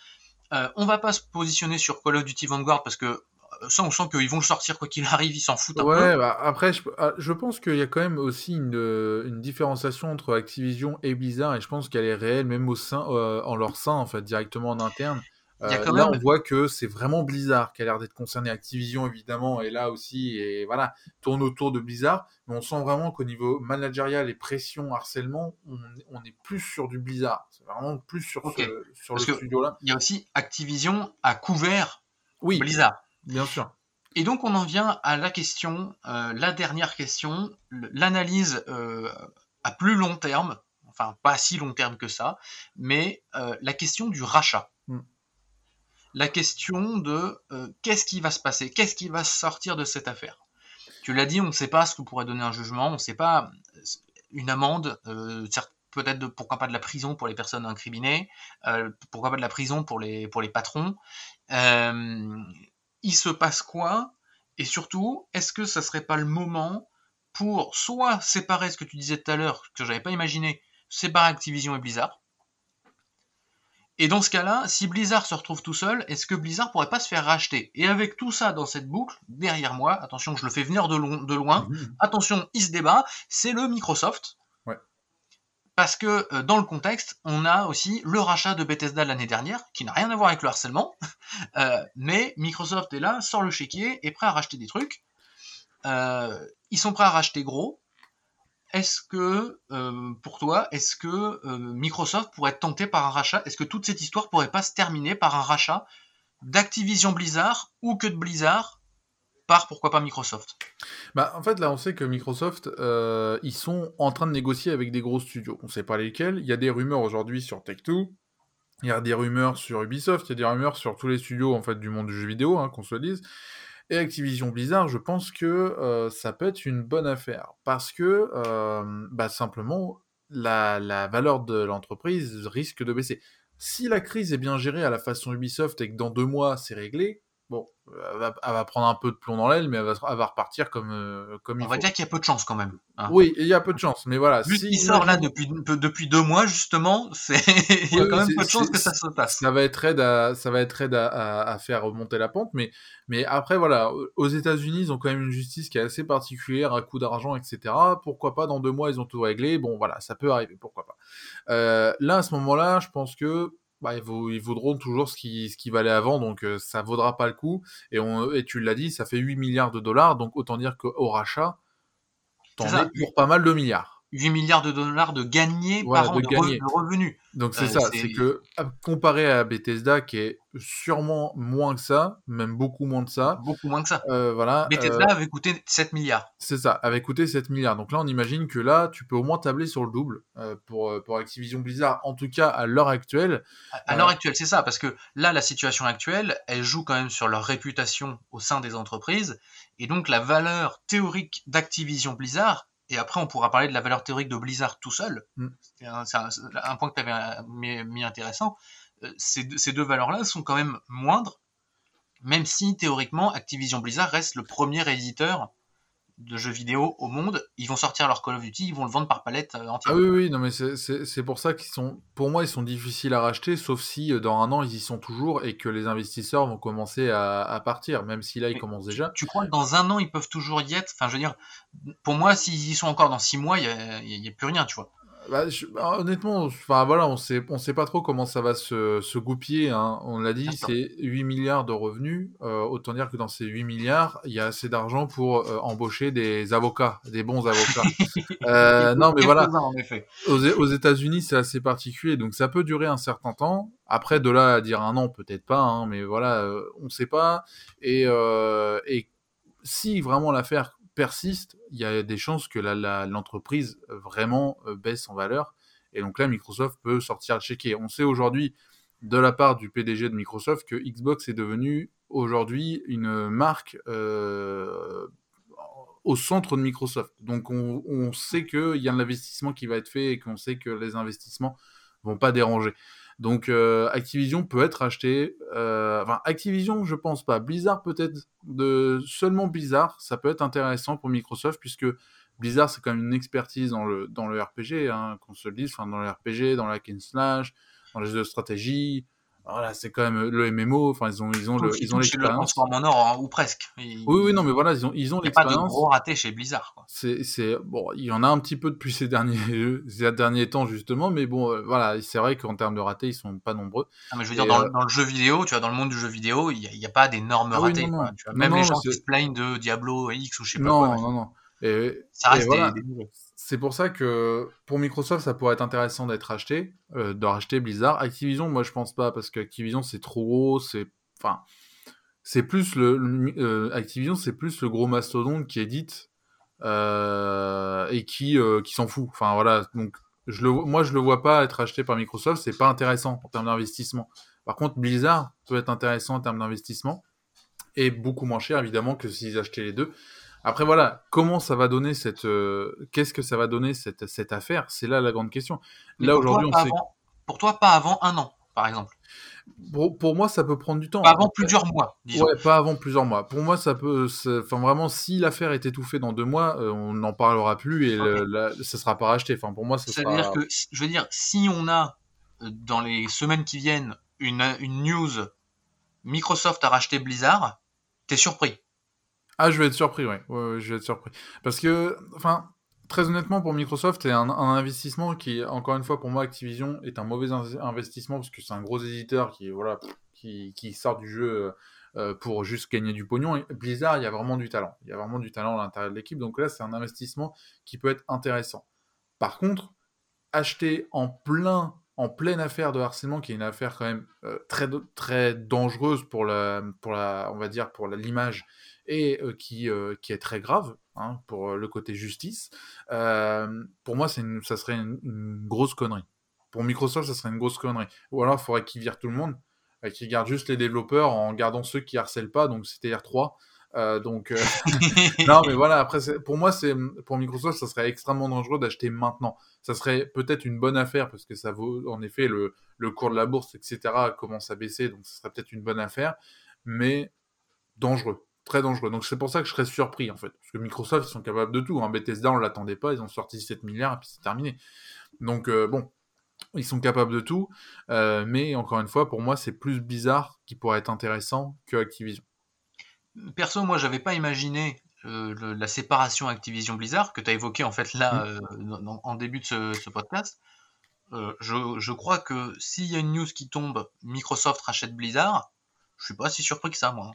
on va pas se positionner sur Call of Duty Vanguard parce que ça, on sent qu'ils vont le sortir quoi qu'il arrive, ils s'en foutent un ouais, peu. Bah, après, je, ah, je, pense qu'il y a quand même aussi une, une, différenciation entre Activision et Blizzard, et je pense qu'elle est réelle, même au sein, en leur sein, en fait, directement en interne. Euh, là, on voit que c'est vraiment Blizzard qui a l'air d'être concerné. Activision, évidemment, et là aussi, et voilà, tourne autour de Blizzard. Mais on sent vraiment qu'au niveau managérial et pression, harcèlement, on, est plus sur du Blizzard. C'est vraiment plus sur, sur le studio-là. Il y a aussi Activision a couvert oui, Blizzard. Bien sûr. Et donc, on en vient à la question, euh, la dernière question, l'analyse euh, à plus long terme, enfin, pas si long terme que ça, mais la question du rachat. La question de euh, qu'est-ce qui va se passer, qu'est-ce qui va sortir de cette affaire? Tu l'as dit, on ne sait pas ce que pourrait donner un jugement, on ne sait pas une amende, peut-être pourquoi pas de la prison pour les personnes incriminées, pourquoi pas de la prison pour les, patrons. il se passe quoi? Et surtout, est-ce que ça serait pas le moment pour soit séparer ce que tu disais tout à l'heure, que j'avais pas imaginé, séparer Activision et Blizzard. Et dans ce cas-là, si Blizzard se retrouve tout seul, est-ce que Blizzard pourrait pas se faire racheter? Et avec tout ça dans cette boucle, derrière moi, attention, je le fais venir de, loin, mmh. attention, il se débat, c'est le Microsoft. Parce que euh, dans le contexte, on a aussi le rachat de Bethesda l'année dernière, qui n'a rien à voir avec le harcèlement, [laughs] euh, mais Microsoft est là, sort le chéquier, est prêt à racheter des trucs. Euh, ils sont prêts à racheter gros. Est-ce que, euh, pour toi, est-ce que euh, Microsoft pourrait être tenté par un rachat? Est-ce que toute cette histoire pourrait pas se terminer par un rachat d'Activision Blizzard ou que de Blizzard par pourquoi pas Microsoft? Bah, En fait, là, on sait que Microsoft, euh, ils sont en train de négocier avec des gros studios. On ne sait pas lesquels. Il y a des rumeurs aujourd'hui sur Tech2. Il y a des rumeurs sur Ubisoft. Il y a des rumeurs sur tous les studios en fait, du monde du jeu vidéo, hein, qu'on se le dise. Et Activision Blizzard, je pense que euh, ça peut être une bonne affaire. Parce que, euh, bah, simplement, la, la valeur de l'entreprise risque de baisser. Si la crise est bien gérée à la façon Ubisoft et que dans deux mois c'est réglé, elle va, prendre un peu de plomb dans l'aile, mais elle va, repartir comme, euh, comme il On va dire qu'il y a peu de chance quand même. Hein. Oui, il y a peu de chance, mais voilà. Vu qu'il sort là depuis, depuis deux mois, justement, c'est... [laughs] il y a quand même peu de chance que ça se passe. Ça va être aide à, ça va être aide à, à, faire remonter la pente, mais, mais après, voilà, aux États-Unis, ils ont quand même une justice qui est assez particulière, à coup d'argent, etc. Pourquoi pas, dans deux mois, ils ont tout réglé. Bon, voilà, ça peut arriver, pourquoi pas. Euh, là, à ce moment-là, je pense que bah, ils, ils, vaudront toujours ce qui, ce qui valait avant, donc euh, ça vaudra pas le coup. Et, on, et tu l'as dit, ça fait 8 milliards de dollars, donc autant dire qu'au rachat, t'en es pour pas mal de milliards. 8 milliards de dollars de gagnés par an de, de, revenus. Donc c'est euh, ça, c'est que comparé à Bethesda qui est sûrement moins que ça, même beaucoup moins de ça. Beaucoup moins que ça. Euh, voilà. Bethesda euh, avait coûté 7 milliards. C'est ça, avait coûté 7 milliards. Donc là on imagine que là tu peux au moins tabler sur le double pour, pour Activision Blizzard, en tout cas à l'heure actuelle. À, l'heure actuelle, c'est ça, parce que là la situation actuelle, elle joue quand même sur leur réputation au sein des entreprises. Et donc la valeur théorique d'Activision Blizzard et après, on pourra parler de la valeur théorique de Blizzard tout seul. Mm. C'est un, point que tu avais mis, intéressant. Euh, ces, ces deux valeurs-là sont quand même moindres, même si théoriquement, Activision Blizzard reste le premier éditeur de jeux vidéo au monde, ils vont sortir leur Call of Duty, ils vont le vendre par palette euh, entière. Ah oui, oui, non, mais c'est pour ça qu'ils sont, pour moi, ils sont difficiles à racheter, sauf si euh, dans un an ils y sont toujours et que les investisseurs vont commencer à, partir, même si là ils commencent déjà. Tu crois que dans un an ils peuvent toujours y être? Enfin, je veux dire, pour moi, s'ils y sont encore dans six mois, il n'y a, a, plus rien, tu vois. Bah, bah, honnêtement, enfin voilà, on sait, on sait pas trop comment ça va se, se goupiller. Hein. On l'a dit, c'est 8 milliards de revenus. Euh, autant dire que dans ces 8 milliards, il y a assez d'argent pour euh, embaucher des avocats, des bons avocats. [laughs] euh, non, mais voilà. Aux, aux États-Unis, c'est assez particulier, donc ça peut durer un certain temps. Après, de là à dire un an, peut-être pas, hein, mais voilà, on sait pas. Et, et si vraiment l'affaire persiste, il y a des chances que l'entreprise vraiment euh, baisse en valeur. Et donc là, Microsoft peut sortir le chéquier. On sait aujourd'hui, de la part du PDG de Microsoft, que Xbox est devenu aujourd'hui une marque euh, au centre de Microsoft. Donc on, on sait qu'il y a un investissement qui va être fait et qu'on sait que les investissements vont pas déranger. Donc euh, Activision peut être acheté. Euh, enfin, Activision, je pense pas. Blizzard peut-être de seulement Blizzard, ça peut être intéressant pour Microsoft puisque Blizzard c'est quand même une expertise dans le RPG, hein, qu'on se le dise, dans le RPG, dans la slash, dans les jeux de stratégie, voilà, c'est quand même le MMO. Enfin, ils ont, ils ont, le, ils ont l'expérience. Le en or, hein, ou presque. oui, oui, non, mais voilà, ils ont, ils ont l'expérience. Pas de gros raté chez Blizzard. C'est, bon, il y en a un petit peu depuis [laughs] ces derniers, ces derniers temps justement, mais bon, euh, voilà, c'est vrai qu'en termes de ratés, ils sont pas nombreux. Ah, mais je veux dire, dans, euh, dans, le jeu vidéo, tu vois, dans le monde du jeu vidéo, il n'y a, a, pas d'énormes ah ratés. Tu vois, même les gens qui se plaignent de Diablo X ou je sais pas quoi. Non, non, non. Et, ça reste des, c'est pour ça que pour Microsoft, ça pourrait être intéressant d'être acheté, euh, de racheter Blizzard. Activision, moi je pense pas parce qu'Activision c'est trop gros, c'est enfin c'est plus le, euh, Activision c'est plus le gros mastodonte qui édite euh, et qui qui s'en fout. Enfin je le moi je le vois pas être acheté par Microsoft, c'est pas intéressant en termes d'investissement. Par contre, Blizzard peut être intéressant en termes d'investissement et beaucoup moins cher évidemment que s'ils achetaient les deux. Après voilà, comment ça va donner cette, euh, qu'est-ce que ça va donner cette, cette affaire? C'est là la grande question. là aujourd'hui, on sait. pour toi, pas avant un an, par exemple. Pour, moi, ça peut prendre du temps. Pas avant plusieurs mois, disons. Ouais, pas avant plusieurs mois. Pour moi, ça peut. Enfin, vraiment, si l'affaire est étouffée dans deux mois, euh, on n'en parlera plus et ça ne ça sera pas racheté. Enfin, pour moi, ça, veut dire que, je veux dire, si on a euh, dans les semaines qui viennent une, une news Microsoft a racheté Blizzard, t'es surpris. Ah, je vais être surpris, oui. Je vais être surpris. Parce que, enfin, très honnêtement, pour Microsoft, c'est un, investissement qui, encore une fois, pour moi, Activision est un mauvais investissement parce que c'est un gros éditeur qui, voilà, qui, sort du jeu euh, pour juste gagner du pognon. Blizzard, il y a vraiment du talent. Il y a vraiment du talent à l'intérieur de l'équipe. Donc là, c'est un investissement qui peut être intéressant. Par contre, acheter en plein en pleine affaire de harcèlement, qui est une affaire quand même euh, très, très dangereuse pour la, pour la, on va dire, pour l'image et qui, qui est très grave hein, pour le côté justice. pour moi, ça serait une, grosse connerie. Pour Microsoft, ça serait une grosse connerie. Ou alors, il faudrait qu'ils virent tout le monde, qu'ils gardent juste les développeurs en gardant ceux qui harcèlent pas, donc c'était R3. Euh, donc, euh, [laughs] non, mais voilà, après, pour moi, c'est pour Microsoft, ça serait extrêmement dangereux d'acheter maintenant. Ça serait peut-être une bonne affaire parce que ça vaut, en effet, le, le cours de la bourse, etc., commence à baisser, donc ça serait peut-être une bonne affaire, mais dangereux, très dangereux. Donc, c'est pour ça que je serais surpris, en fait, parce que Microsoft, ils sont capables de tout. Hein. Bethesda, on l'attendait pas, ils ont sorti 7 milliards et puis c'est terminé. Donc, euh, bon, ils sont capables de tout, mais encore une fois, pour moi, c'est plus bizarre qui pourrait être intéressant que Activision perso, moi, j'avais pas imaginé euh, la séparation Activision Blizzard que tu as évoqué en fait là mmh. euh, en début de ce, podcast. Euh, je, crois que s'il y a une news qui tombe, Microsoft rachète Blizzard, je suis pas si surpris que ça, moi.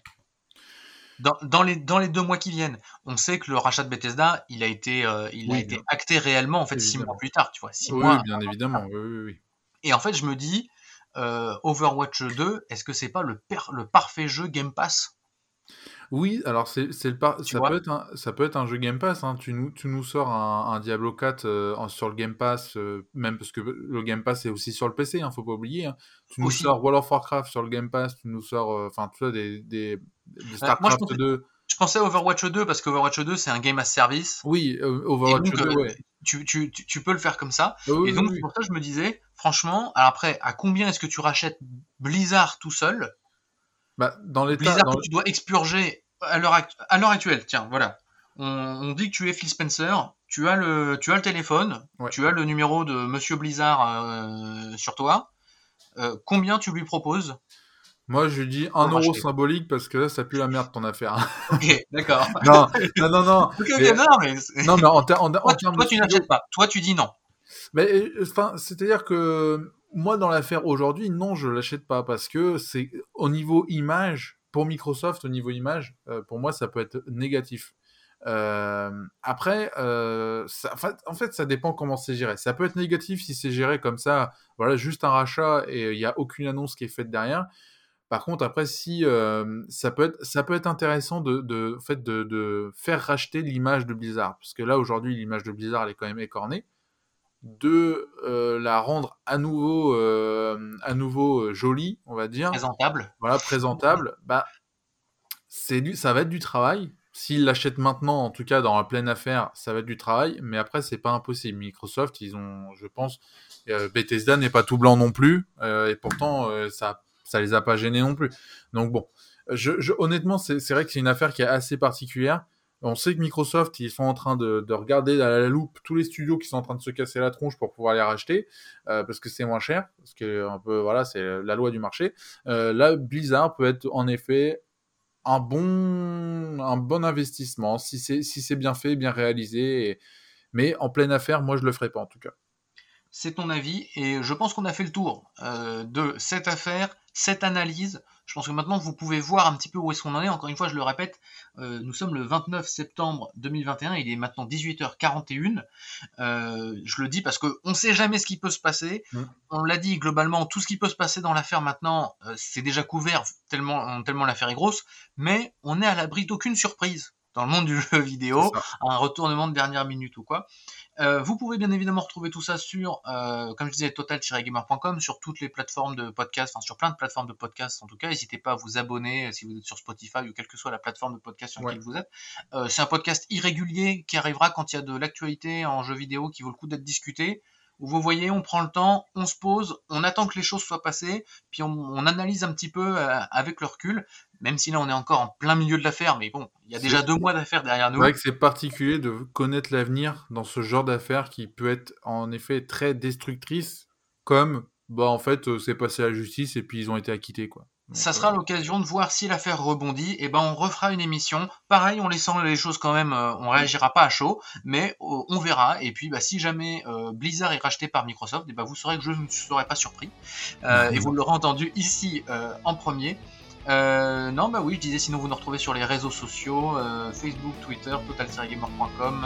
Dans, les, dans les deux mois qui viennent, on sait que le rachat de Bethesda, il a été, il a été acté réellement en fait six mois plus tard, tu vois. Six oui, mois, bien évidemment. Oui, Et en fait, je me dis, Overwatch 2, est-ce que c'est pas le, le parfait jeu Game Pass? Oui, alors c'est le ça peut être un ça peut être un jeu Game Pass, hein. Tu nous tu nous sors un Diablo 4, euh, sur le Game Pass, euh, même parce que le Game Pass est aussi sur le PC, hein, faut pas oublier, hein. Tu nous sors World of Warcraft sur le Game Pass, tu nous sors, euh, enfin, des des StarCraft 2. je pensais à Overwatch 2 parce qu'Overwatch 2, c'est un game as service Oui, Overwatch 2, ouais. tu tu tu peux le faire comme ça et donc pour ça je me disais, franchement, alors après, à combien est-ce que tu rachètes Blizzard tout seul? Bah, dans l'état Blizzard tu dois expurger à l'heure actuelle, tiens, voilà. On, dit que tu es Phil Spencer, tu as le, tu as le téléphone, tu as le numéro de Monsieur Blizzard euh, sur toi. Euh, combien tu lui proposes? Moi, je lui dis un euro symbolique parce que là, ça pue la merde ton affaire. [laughs] ok, d'accord. [laughs] non, non, non, non. [laughs] non, mais, en, toi, toi tu n'achètes pas. Toi, tu dis non. Mais enfin, c'est-à-dire que moi, dans l'affaire aujourd'hui, non, je l'achète pas parce que c'est au niveau image, pour Microsoft, au niveau image, euh, pour moi, ça peut être négatif. Euh, après, euh, en fait, ça dépend comment c'est géré. Ça peut être négatif si c'est géré comme ça, voilà, juste un rachat et il n'y a aucune annonce qui est faite derrière. Par contre, après, si ça peut être, ça peut être intéressant de, fait, de, faire racheter l'image de Blizzard, parce que là aujourd'hui, l'image de Blizzard elle est quand même écornée de euh, la rendre à nouveau, euh, à nouveau jolie, on va dire. Présentable. Voilà, présentable. Bah, c'est du, ça va être du travail. S'ils l'achètent maintenant, en tout cas dans la pleine affaire, ça va être du travail. Mais après, c'est pas impossible. Microsoft, ils ont, je pense, Bethesda n'est pas tout blanc non plus, et pourtant ça, ça les a pas gênés non plus. Donc bon, honnêtement, c'est vrai que c'est une affaire qui est assez particulière. On sait que Microsoft, ils sont en train de, regarder à la loupe tous les studios qui sont en train de se casser la tronche pour pouvoir les racheter, euh, parce que c'est moins cher, parce que un peu, voilà, c'est la loi du marché. Euh, là, Blizzard peut être en effet un bon, investissement si c'est si c'est bien fait, bien réalisé. Mais en pleine affaire, moi, je le ferai pas en tout cas. C'est ton avis et je pense qu'on a fait le tour euh, de cette affaire, cette analyse. Je pense que maintenant vous pouvez voir un petit peu où est-ce qu'on en est. Encore une fois, je le répète, euh, nous sommes le 29 septembre 2021, il est maintenant 18h41. Euh, je le dis parce qu'on ne sait jamais ce qui peut se passer. Mm. On l'a dit globalement, tout ce qui peut se passer dans l'affaire maintenant, c'est déjà couvert tellement, tellement l'affaire est grosse, mais on est à l'abri d'aucune surprise. dans le monde du jeu vidéo, un retournement de dernière minute ou quoi. Euh, vous pouvez bien évidemment retrouver tout ça sur, euh, comme je disais, total-gamer.com, sur toutes les plateformes de podcast, enfin sur plein de plateformes de podcast en tout cas. N'hésitez pas à vous abonner euh, si vous êtes sur Spotify ou quelle que soit la plateforme de podcast sur laquelle vous êtes. c'est un podcast irrégulier qui arrivera quand il y a de l'actualité en jeu vidéo qui vaut le coup d'être discuté où vous voyez, on prend le temps, on se pose, on attend que les choses soient passées, puis on, analyse un petit peu avec le recul, même si là on est encore en plein milieu de l'affaire, mais bon, il y a déjà deux mois d'affaires derrière nous. C'est vrai que c'est particulier de connaître l'avenir dans ce genre d'affaires qui peut être en effet très destructrice, comme bah en fait euh, c'est passé à la justice et puis ils ont été acquittés quoi ça sera l'occasion de voir si l'affaire rebondit. Et ben on refera une émission. Pareil, on laissant les choses quand même, euh, on réagira pas à chaud, mais euh, on verra. Et puis bah, si jamais euh, Blizzard est racheté par Microsoft, et ben vous saurez que je ne serai pas surpris. [laughs] et vous l'aurez entendu ici en premier. Non, bah oui, je disais, sinon vous nous retrouvez sur les réseaux sociaux, Facebook, Twitter, totalgamer.com,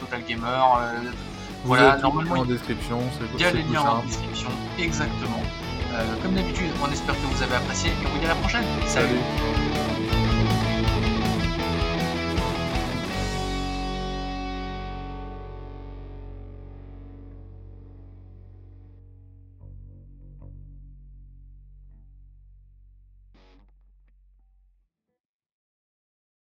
totalgamer. voilà, normalement. En description, il y a les liens en description, exactement. Euh, comme d'habitude, on espère que vous avez apprécié et on vous dit à la prochaine. Salut.